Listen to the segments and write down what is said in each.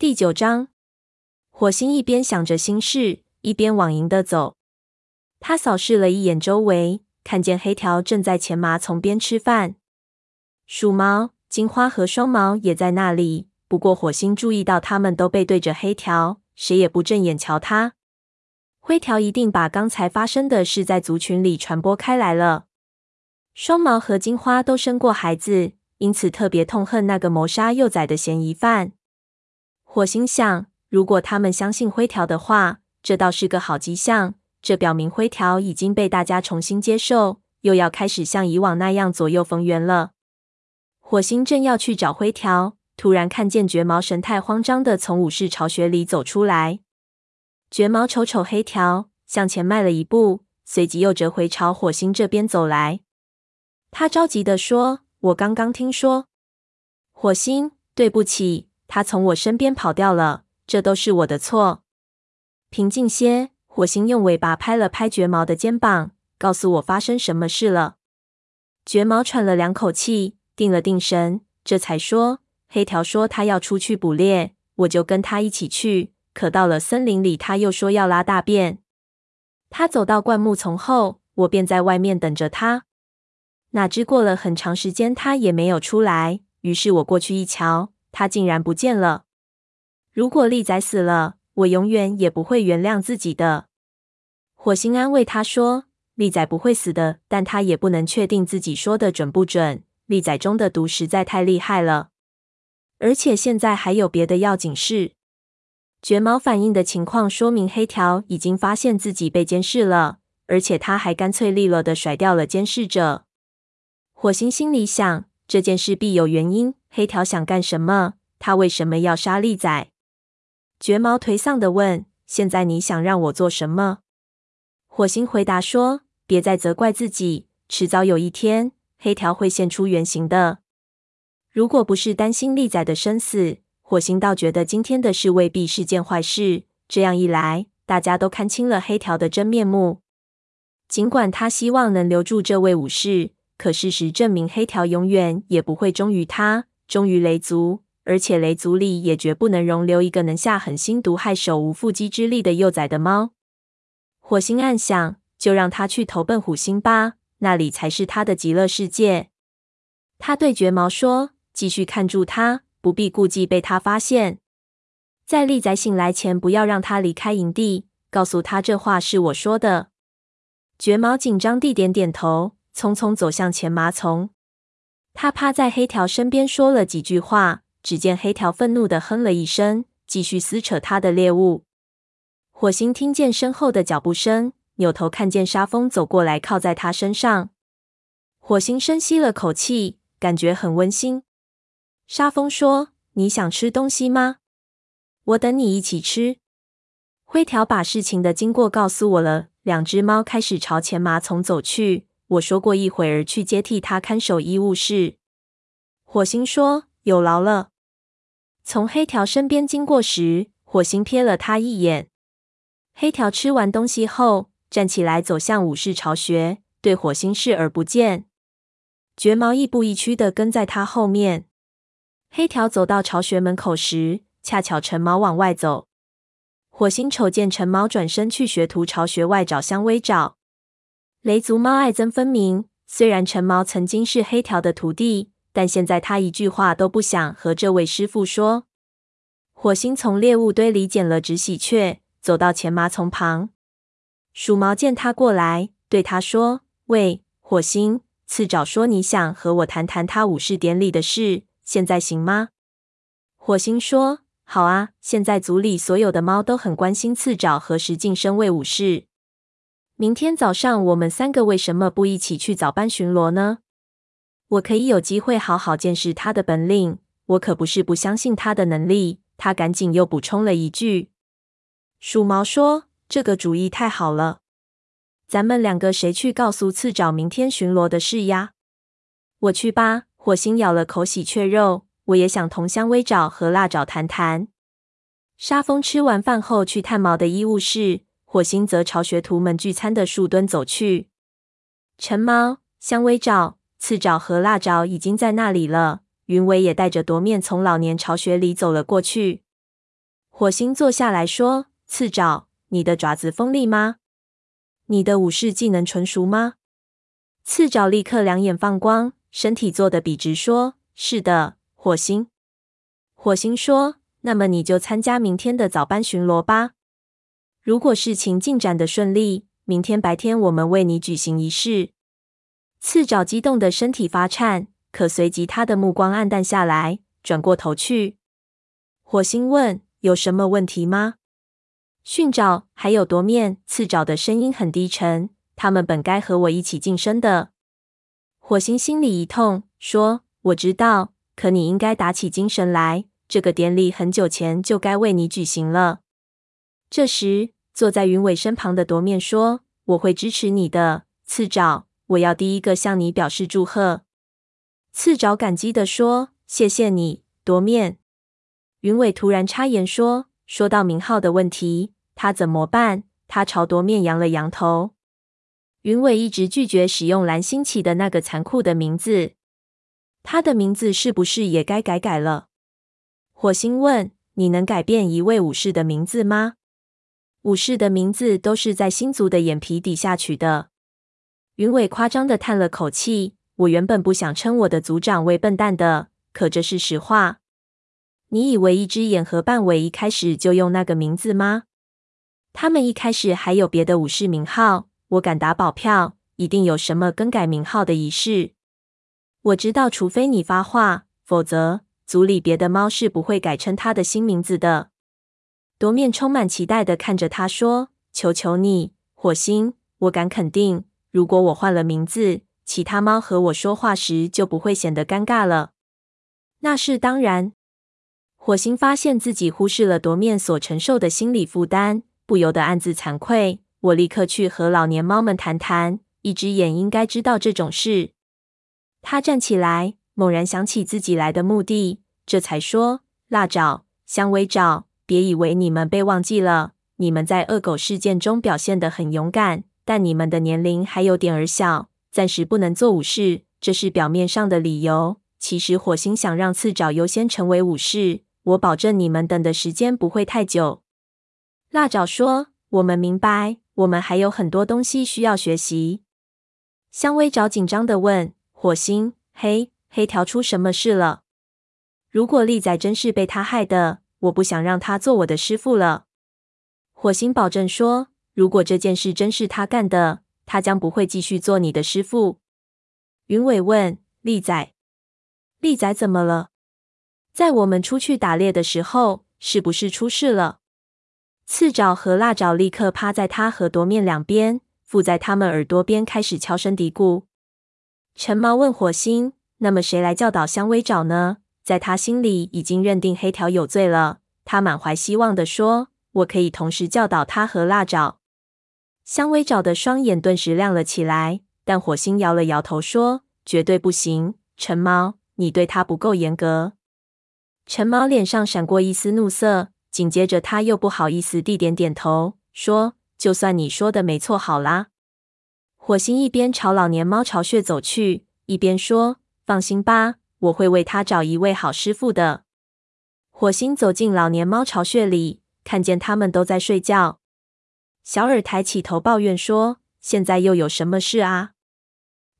第九章，火星一边想着心事，一边往营地走。他扫视了一眼周围，看见黑条正在前麻丛边吃饭，鼠毛、金花和双毛也在那里。不过火星注意到他们都背对着黑条，谁也不正眼瞧他。灰条一定把刚才发生的事在族群里传播开来了。双毛和金花都生过孩子，因此特别痛恨那个谋杀幼崽的嫌疑犯。火星想，如果他们相信灰条的话，这倒是个好迹象。这表明灰条已经被大家重新接受，又要开始像以往那样左右逢源了。火星正要去找灰条，突然看见绝毛神态慌张的从武士巢穴里走出来。绝毛瞅瞅黑条，向前迈了一步，随即又折回朝火星这边走来。他着急的说：“我刚刚听说，火星，对不起。”他从我身边跑掉了，这都是我的错。平静些，火星用尾巴拍了拍绝毛的肩膀，告诉我发生什么事了。绝毛喘了两口气，定了定神，这才说：“黑条说他要出去捕猎，我就跟他一起去。可到了森林里，他又说要拉大便。他走到灌木丛后，我便在外面等着他。哪知过了很长时间，他也没有出来。于是我过去一瞧。”他竟然不见了！如果利仔死了，我永远也不会原谅自己的。火星安慰他说：“利仔不会死的，但他也不能确定自己说的准不准。利仔中的毒实在太厉害了，而且现在还有别的要紧事。绝毛反应的情况说明黑条已经发现自己被监视了，而且他还干脆利落的甩掉了监视者。火星心里想：这件事必有原因。”黑条想干什么？他为什么要杀利仔？绝毛颓丧地问：“现在你想让我做什么？”火星回答说：“别再责怪自己，迟早有一天，黑条会现出原形的。如果不是担心利仔的生死，火星倒觉得今天的事未必是件坏事。这样一来，大家都看清了黑条的真面目。尽管他希望能留住这位武士，可事实证明，黑条永远也不会忠于他。”忠于雷族，而且雷族里也绝不能容留一个能下狠心毒害手无缚鸡之力的幼崽的猫。火星暗想，就让他去投奔虎星吧，那里才是他的极乐世界。他对绝毛说：“继续看住他，不必顾忌被他发现。在利仔醒来前，不要让他离开营地。告诉他这话是我说的。”绝毛紧张地点点头，匆匆走向前麻丛。他趴在黑条身边说了几句话，只见黑条愤怒地哼了一声，继续撕扯他的猎物。火星听见身后的脚步声，扭头看见沙风走过来，靠在他身上。火星深吸了口气，感觉很温馨。沙风说：“你想吃东西吗？我等你一起吃。”灰条把事情的经过告诉我了。两只猫开始朝前麻丛走去。我说过一会儿去接替他看守医务室。火星说：“有劳了。”从黑条身边经过时，火星瞥了他一眼。黑条吃完东西后，站起来走向武士巢穴，对火星视而不见。绝毛亦步亦趋地跟在他后面。黑条走到巢穴门口时，恰巧陈毛往外走。火星瞅见陈毛转身去学徒巢穴外找香薇找。雷族猫爱憎分明，虽然橙毛曾经是黑条的徒弟，但现在他一句话都不想和这位师傅说。火星从猎物堆里捡了只喜鹊，走到前麻丛旁。鼠毛见他过来，对他说：“喂，火星，刺爪说你想和我谈谈他武士典礼的事，现在行吗？”火星说：“好啊，现在族里所有的猫都很关心刺爪何时晋升为武士。”明天早上我们三个为什么不一起去早班巡逻呢？我可以有机会好好见识他的本领。我可不是不相信他的能力。他赶紧又补充了一句：“鼠毛说这个主意太好了，咱们两个谁去告诉刺爪明天巡逻的事呀？”我去吧。火星咬了口喜鹊肉，我也想同香薇爪和辣爪谈谈。沙风吃完饭后去探毛的医务室。火星则朝学徒们聚餐的树墩走去。橙毛、香薇爪、刺爪和辣爪已经在那里了。云尾也带着夺面从老年巢穴里走了过去。火星坐下来说：“刺爪，你的爪子锋利吗？你的武士技能纯熟吗？”刺爪立刻两眼放光，身体坐得笔直，说：“是的，火星。”火星说：“那么你就参加明天的早班巡逻吧。如果事情进展得顺利，明天白天我们为你举行仪式。”刺爪激动的身体发颤，可随即他的目光黯淡下来，转过头去。火星问：“有什么问题吗？”训爪还有夺面，刺爪的声音很低沉。他们本该和我一起晋升的。火星心里一痛，说：“我知道，可你应该打起精神来。这个典礼很久前就该为你举行了。”这时，坐在云尾身旁的夺面说：“我会支持你的，刺爪。我要第一个向你表示祝贺。”刺爪感激地说：“谢谢你，夺面。”云尾突然插言说：“说到名号的问题，他怎么办？”他朝夺面扬了扬头。云尾一直拒绝使用蓝星起的那个残酷的名字，他的名字是不是也该改改了？火星问：“你能改变一位武士的名字吗？”武士的名字都是在星族的眼皮底下取的。云尾夸张的叹了口气：“我原本不想称我的族长为笨蛋的，可这是实话。你以为一只眼和半尾一开始就用那个名字吗？他们一开始还有别的武士名号。”我敢打保票，一定有什么更改名号的仪式。我知道，除非你发话，否则族里别的猫是不会改称他的新名字的。夺面充满期待地看着他说：“求求你，火星，我敢肯定，如果我换了名字，其他猫和我说话时就不会显得尴尬了。”那是当然。火星发现自己忽视了夺面所承受的心理负担，不由得暗自惭愧。我立刻去和老年猫们谈谈，一只眼应该知道这种事。他站起来，猛然想起自己来的目的，这才说：“辣爪、香薇爪，别以为你们被忘记了。你们在恶狗事件中表现得很勇敢，但你们的年龄还有点儿小，暂时不能做武士。这是表面上的理由。其实火星想让刺爪优先成为武士。我保证你们等的时间不会太久。”蜡爪说：“我们明白。”我们还有很多东西需要学习。香薇爪紧张地问：“火星，黑黑条出什么事了？如果利仔真是被他害的，我不想让他做我的师傅了。”火星保证说：“如果这件事真是他干的，他将不会继续做你的师傅。”云伟问：“利仔，利仔怎么了？在我们出去打猎的时候，是不是出事了？”刺爪和蜡爪立刻趴在他和夺面两边，附在他们耳朵边，开始悄声嘀咕。陈毛问火星：“那么谁来教导香薇爪呢？”在他心里已经认定黑条有罪了，他满怀希望地说：“我可以同时教导他和蜡爪。”香薇爪的双眼顿时亮了起来，但火星摇了摇头说：“绝对不行，陈毛，你对他不够严格。”陈毛脸上闪过一丝怒色。紧接着，他又不好意思地点点头，说：“就算你说的没错，好啦。”火星一边朝老年猫巢穴走去，一边说：“放心吧，我会为他找一位好师傅的。”火星走进老年猫巢穴里，看见他们都在睡觉。小耳抬起头抱怨说：“现在又有什么事啊？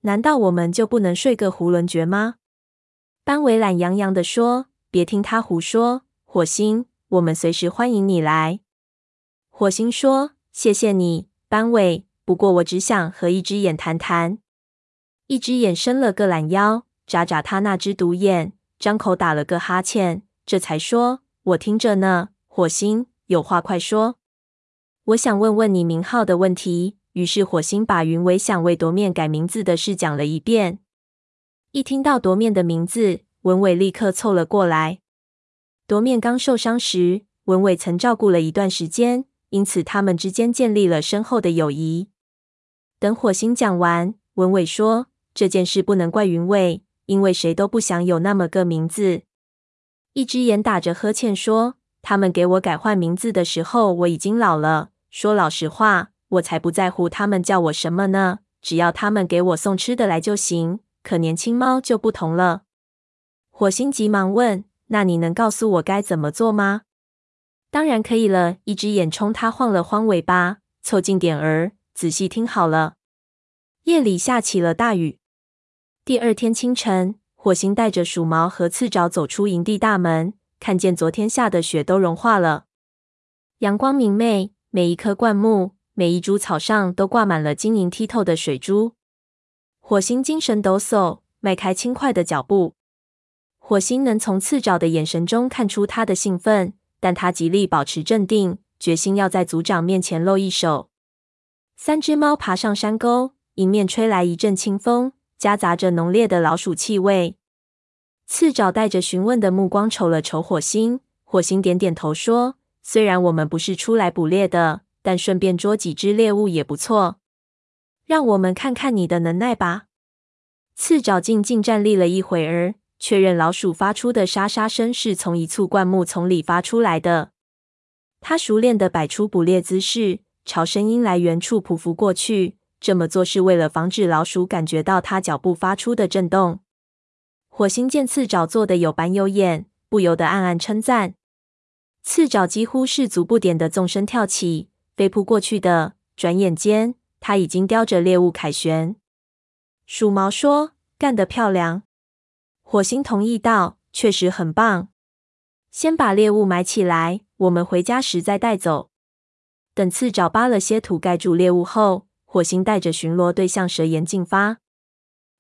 难道我们就不能睡个囫囵觉吗？”班尾懒洋洋地说：“别听他胡说，火星。”我们随时欢迎你来。火星说：“谢谢你，班尾。不过我只想和一只眼谈谈。”一只眼伸了个懒腰，眨眨他那只独眼，张口打了个哈欠，这才说：“我听着呢。”火星，有话快说。我想问问你名号的问题。于是火星把云伟想为夺面改名字的事讲了一遍。一听到夺面的名字，文伟立刻凑了过来。夺面刚受伤时，文伟曾照顾了一段时间，因此他们之间建立了深厚的友谊。等火星讲完，文伟说：“这件事不能怪云伟，因为谁都不想有那么个名字。”一只眼打着呵欠说：“他们给我改换名字的时候，我已经老了。说老实话，我才不在乎他们叫我什么呢，只要他们给我送吃的来就行。可年轻猫就不同了。”火星急忙问。那你能告诉我该怎么做吗？当然可以了。一只眼冲他晃了晃尾巴，凑近点儿，仔细听好了。夜里下起了大雨。第二天清晨，火星带着鼠毛和刺爪走出营地大门，看见昨天下的雪都融化了，阳光明媚，每一棵灌木、每一株草上都挂满了晶莹剔透的水珠。火星精神抖擞，迈开轻快的脚步。火星能从刺爪的眼神中看出他的兴奋，但他极力保持镇定，决心要在族长面前露一手。三只猫爬上山沟，迎面吹来一阵清风，夹杂着浓烈的老鼠气味。刺爪带着询问的目光瞅了瞅火星，火星点点头说：“虽然我们不是出来捕猎的，但顺便捉几只猎物也不错。让我们看看你的能耐吧。”刺爪静静站立了一会儿，确认老鼠发出的沙沙声是从一簇灌木丛里发出来的。他熟练地摆出捕猎姿势，朝声音来源处匍匐过去。这么做是为了防止老鼠感觉到它脚步发出的震动。火星见刺爪做的有板有眼，不由得暗暗称赞。刺爪几乎是足不点的纵身跳起，飞扑过去的。转眼间，他已经叼着猎物凯旋。鼠毛说：“干得漂亮。”火星同意道：“确实很棒。先把猎物埋起来，我们回家时再带走。”等刺爪扒了些土盖住猎物后，火星带着巡逻队向蛇岩进发。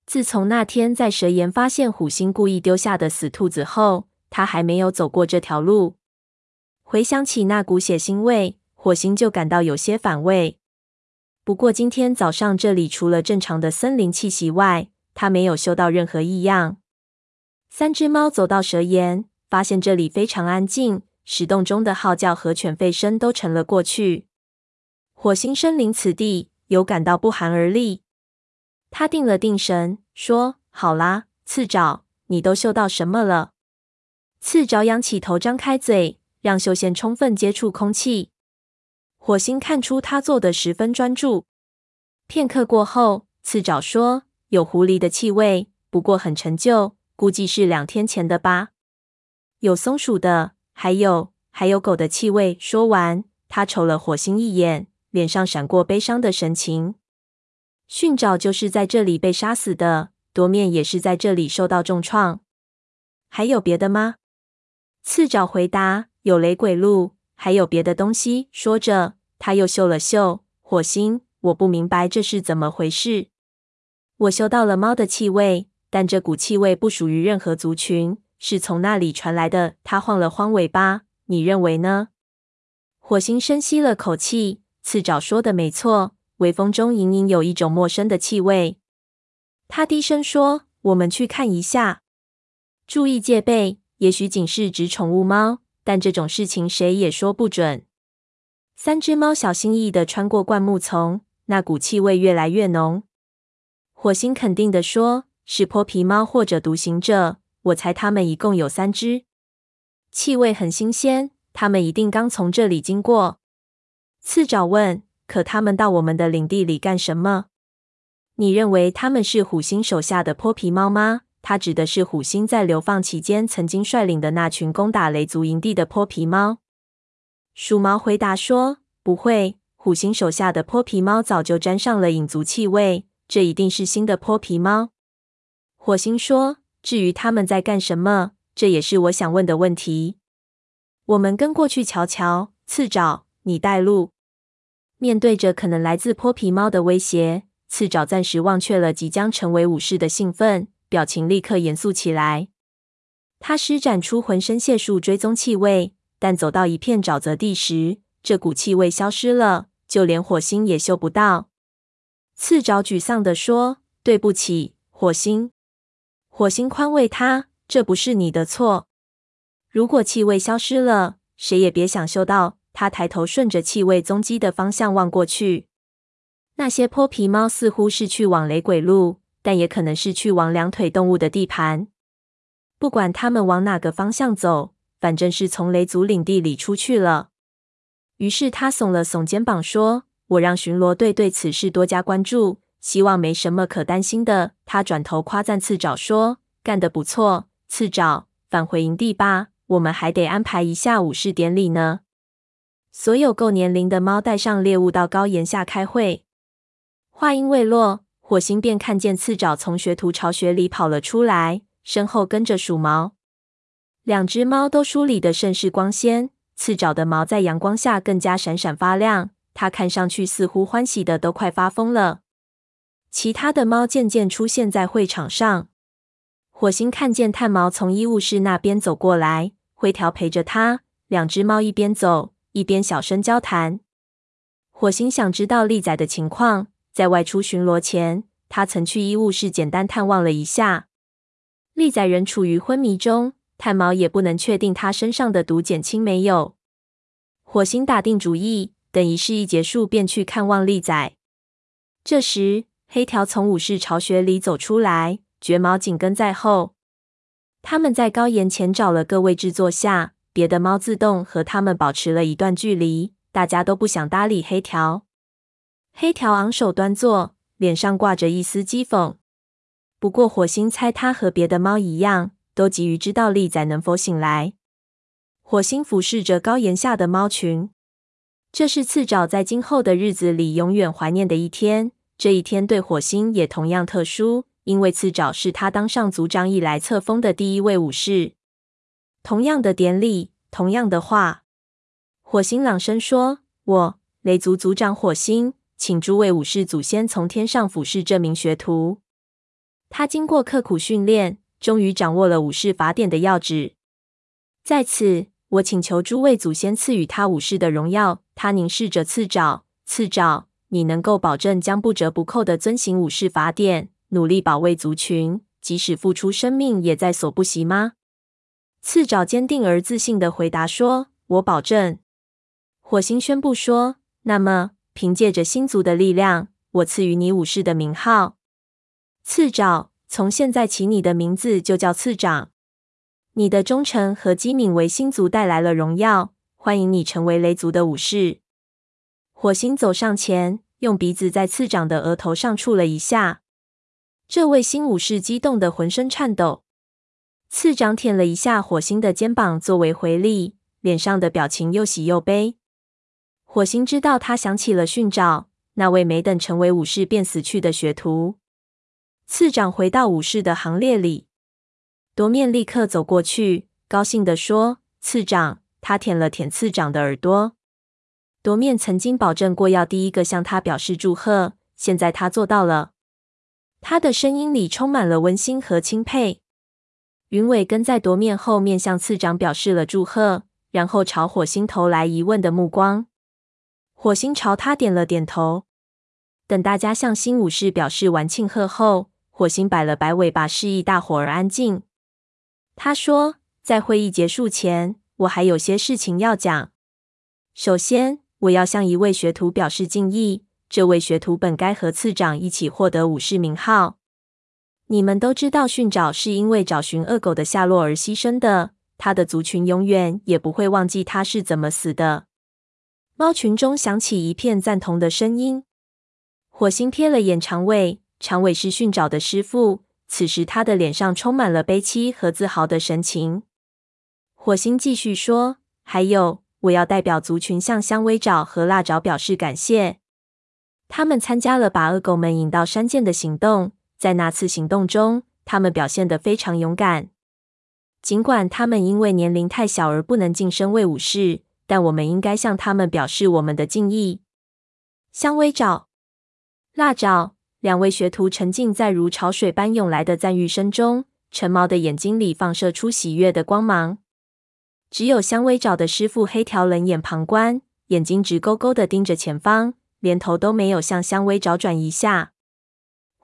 自从那天在蛇岩发现虎星故意丢下的死兔子后，他还没有走过这条路。回想起那股血腥味，火星就感到有些反胃。不过今天早上这里除了正常的森林气息外，他没有嗅到任何异样。三只猫走到蛇岩，发现这里非常安静，石洞中的号叫和犬吠声都沉了过去。火星身临此地，有感到不寒而栗。他定了定神，说：“好啦，刺爪，你都嗅到什么了？”刺爪仰起头，张开嘴，让嗅线充分接触空气。火星看出他做的十分专注。片刻过后，刺爪说：“有狐狸的气味，不过很陈旧，估计是两天前的吧。有松鼠的，还有还有狗的气味。”说完，他瞅了火星一眼，脸上闪过悲伤的神情。驯爪就是在这里被杀死的，夺面也是在这里受到重创。还有别的吗？刺爪回答：“有雷鬼鹿，还有别的东西。”说着，他又嗅了嗅火星。我不明白这是怎么回事。我嗅到了猫的气味，但这股气味不属于任何族群，是从那里传来的。他晃了晃尾巴。你认为呢？火星深吸了口气。刺爪说的没错。微风中隐隐有一种陌生的气味，他低声说：“我们去看一下，注意戒备。也许仅是只宠物猫，但这种事情谁也说不准。”三只猫小心翼翼地穿过灌木丛，那股气味越来越浓。火星肯定地说：“是泼皮猫或者独行者，我猜他们一共有三只。气味很新鲜，他们一定刚从这里经过。”刺爪问。可他们到我们的领地里干什么？你认为他们是虎星手下的泼皮猫吗？他指的是虎星在流放期间曾经率领的那群攻打雷族营地的泼皮猫。鼠毛回答说：“不会，虎星手下的泼皮猫早就沾上了影族气味，这一定是新的泼皮猫。”火星说：“至于他们在干什么，这也是我想问的问题。我们跟过去瞧瞧。”刺爪，你带路。面对着可能来自泼皮猫的威胁，刺爪暂时忘却了即将成为武士的兴奋，表情立刻严肃起来。他施展出浑身解数追踪气味，但走到一片沼泽地时，这股气味消失了，就连火星也嗅不到。刺爪沮丧地说：“对不起，火星。”火星宽慰他：“这不是你的错。如果气味消失了，谁也别想嗅到。”他抬头顺着气味踪迹的方向望过去，那些泼皮猫似乎是去往雷鬼路，但也可能是去往两腿动物的地盘。不管他们往哪个方向走，反正是从雷族领地里出去了。于是他耸了耸肩膀，说：“我让巡逻队对此事多加关注，希望没什么可担心的。”他转头夸赞刺爪说：“干得不错，刺爪，返回营地吧，我们还得安排一下武士典礼呢。”所有够年龄的猫带上猎物到高岩下开会。话音未落，火星便看见刺爪从学徒巢穴里跑了出来，身后跟着鼠毛。两只猫都梳理得甚是光鲜，刺爪的毛在阳光下更加闪闪发亮。它看上去似乎欢喜得都快发疯了。其他的猫渐渐出现在会场上。火星看见炭毛从医务室那边走过来，灰条陪着他。两只猫一边走一边小声交谈。火星想知道利仔的情况，在外出巡逻前，他曾去医务室简单探望了一下。利仔仍处于昏迷中，炭毛也不能确定他身上的毒减轻没有。火星打定主意，等仪式一结束，便去看望利仔。这时，黑条从武士巢穴里走出来，绝毛紧跟在后。他们在高岩前找了个位置坐下。别的猫自动和他们保持了一段距离，大家都不想搭理黑条。黑条昂首端坐，脸上挂着一丝讥讽。不过火星猜他和别的猫一样，都急于知道利仔能否醒来。火星俯视着高岩下的猫群，这是刺爪在今后的日子里永远怀念的一天。这一天对火星也同样特殊，因为刺爪是他当上族长以来册封的第一位武士。同样的典礼，同样的话。火星朗声说：“我，雷族族长火星，请诸位武士祖先从天上俯视这名学徒。他经过刻苦训练，终于掌握了武士法典的要旨。在此，我请求诸位祖先赐予他武士的荣耀。”他凝视着刺爪，刺爪，你能够保证将不折不扣的遵行武士法典，努力保卫族群，即使付出生命也在所不惜吗？刺爪坚定而自信地回答说：“我保证。”火星宣布说：“那么，凭借着星族的力量，我赐予你武士的名号。刺爪，从现在起，你的名字就叫刺长。你的忠诚和机敏为星族带来了荣耀，欢迎你成为雷族的武士。”火星走上前，用鼻子在刺长的额头上触了一下。这位新武士激动得浑身颤抖。次长舔了一下火星的肩膀作为回礼，脸上的表情又喜又悲。火星知道他想起了训爪，那位没等成为武士便死去的学徒。次长回到武士的行列里，夺面立刻走过去，高兴地说：“次长。”他舔了舔次长的耳朵。夺面曾经保证过要第一个向他表示祝贺，现在他做到了。他的声音里充满了温馨和钦佩。云尾跟在夺面后面，向次长表示了祝贺，然后朝火星投来疑问的目光。火星朝他点了点头。等大家向新武士表示完庆贺后，火星摆了摆尾巴，示意大伙儿安静。他说：“在会议结束前，我还有些事情要讲。首先，我要向一位学徒表示敬意。这位学徒本该和次长一起获得武士名号。”你们都知道，训爪是因为找寻恶狗的下落而牺牲的。他的族群永远也不会忘记他是怎么死的。猫群中响起一片赞同的声音。火星瞥了眼长尾，长尾是训爪的师傅。此时他的脸上充满了悲戚和自豪的神情。火星继续说：“还有，我要代表族群向香威爪和辣爪表示感谢。他们参加了把恶狗们引到山涧的行动。”在那次行动中，他们表现得非常勇敢。尽管他们因为年龄太小而不能晋升为武士，但我们应该向他们表示我们的敬意。香威爪、辣爪两位学徒沉浸在如潮水般涌来的赞誉声中，陈毛的眼睛里放射出喜悦的光芒。只有香威爪的师傅黑条冷眼旁观，眼睛直勾勾的盯着前方，连头都没有向香威爪转一下。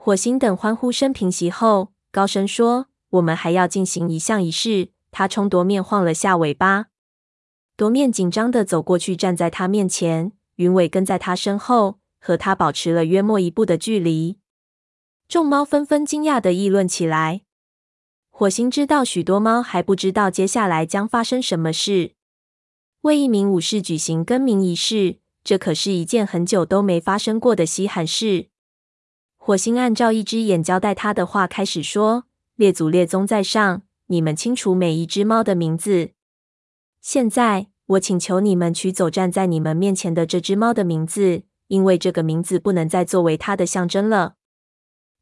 火星等欢呼声平息后，高声说：“我们还要进行一项仪式。”他冲夺面晃了下尾巴，夺面紧张地走过去，站在他面前。云尾跟在他身后，和他保持了约莫一步的距离。众猫纷纷惊讶地议论起来。火星知道许多猫还不知道接下来将发生什么事。为一名武士举行更名仪式，这可是一件很久都没发生过的稀罕事。火星按照一只眼交代他的话开始说：“列祖列宗在上，你们清楚每一只猫的名字。现在，我请求你们取走站在你们面前的这只猫的名字，因为这个名字不能再作为它的象征了。”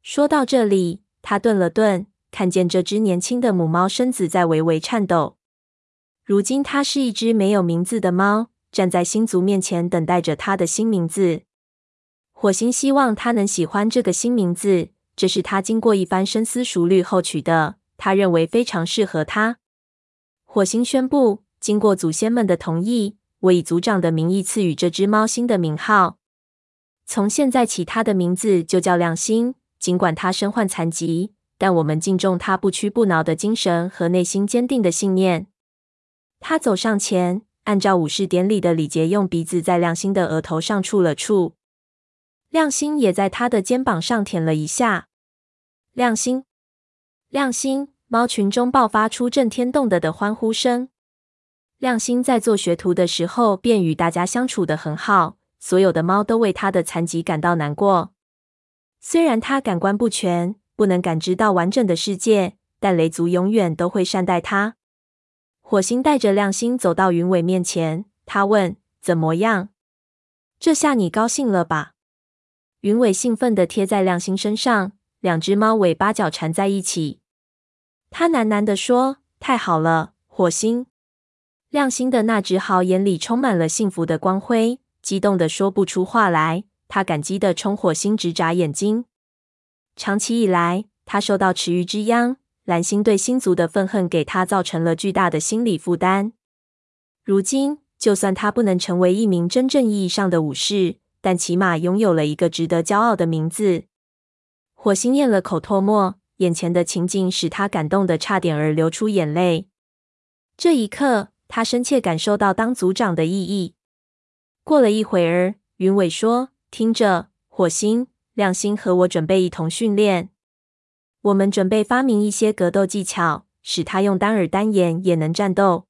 说到这里，他顿了顿，看见这只年轻的母猫身子在微微颤抖。如今，它是一只没有名字的猫，站在星族面前，等待着它的新名字。火星希望他能喜欢这个新名字，这是他经过一番深思熟虑后取的。他认为非常适合他。火星宣布，经过祖先们的同意，我以族长的名义赐予这只猫新的名号。从现在起，它的名字就叫亮星。尽管它身患残疾，但我们敬重它不屈不挠的精神和内心坚定的信念。他走上前，按照武士典礼的礼节，用鼻子在亮星的额头上触了触。亮星也在他的肩膀上舔了一下。亮星，亮星！猫群中爆发出震天动地的欢呼声。亮星在做学徒的时候便与大家相处得很好，所有的猫都为他的残疾感到难过。虽然他感官不全，不能感知到完整的世界，但雷族永远都会善待他。火星带着亮星走到云尾面前，他问：“怎么样？这下你高兴了吧？”云尾兴奋地贴在亮星身上，两只猫尾巴角缠在一起。他喃喃地说：“太好了，火星。”亮星的那只蚝眼里充满了幸福的光辉，激动得说不出话来。他感激地冲火星直眨眼睛。长期以来，他受到池鱼之殃。蓝星对星族的愤恨给他造成了巨大的心理负担。如今，就算他不能成为一名真正意义上的武士，但起码拥有了一个值得骄傲的名字。火星咽了口唾沫，眼前的情景使他感动得差点儿流出眼泪。这一刻，他深切感受到当组长的意义。过了一会儿，云伟说：“听着，火星，亮星和我准备一同训练。”我们准备发明一些格斗技巧，使他用单耳单眼也能战斗。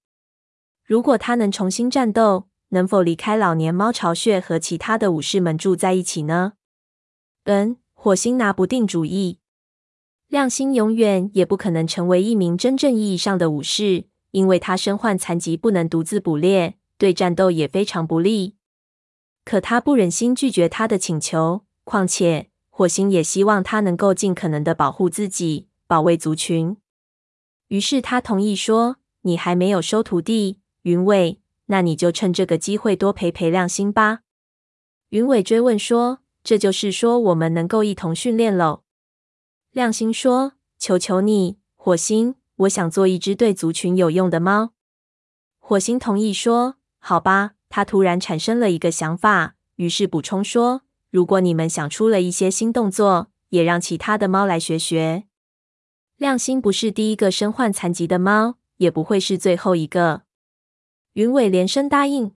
如果他能重新战斗，能否离开老年猫巢穴和其他的武士们住在一起呢？嗯，火星拿不定主意。亮星永远也不可能成为一名真正意义上的武士，因为他身患残疾，不能独自捕猎，对战斗也非常不利。可他不忍心拒绝他的请求，况且。火星也希望他能够尽可能的保护自己，保卫族群。于是他同意说：“你还没有收徒弟，云尾，那你就趁这个机会多陪陪亮星吧。”云尾追问说：“这就是说我们能够一同训练喽？”亮星说：“求求你，火星，我想做一只对族群有用的猫。”火星同意说：“好吧。”他突然产生了一个想法，于是补充说。如果你们想出了一些新动作，也让其他的猫来学学。亮星不是第一个身患残疾的猫，也不会是最后一个。云尾连声答应。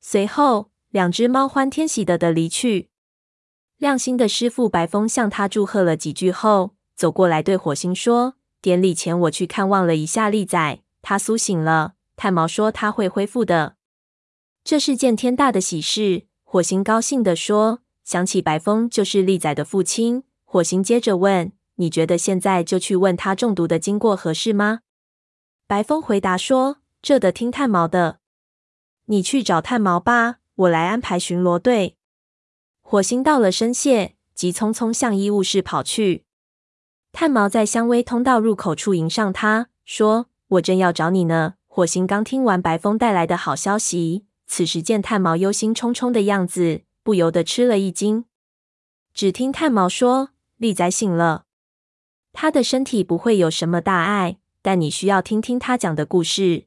随后，两只猫欢天喜地的离去。亮星的师傅白风向他祝贺了几句后，走过来对火星说：“典礼前我去看望了一下利仔，他苏醒了。炭毛说他会恢复的，这是件天大的喜事。”火星高兴地说。想起白风就是利仔的父亲，火星接着问：“你觉得现在就去问他中毒的经过合适吗？”白风回答说：“这得听炭毛的，你去找炭毛吧，我来安排巡逻队。”火星到了声谢，急匆匆向医务室跑去。炭毛在香薇通道入口处迎上他，说：“我正要找你呢。”火星刚听完白风带来的好消息，此时见炭毛忧心忡忡的样子。不由得吃了一惊。只听炭毛说：“利仔醒了，他的身体不会有什么大碍，但你需要听听他讲的故事。”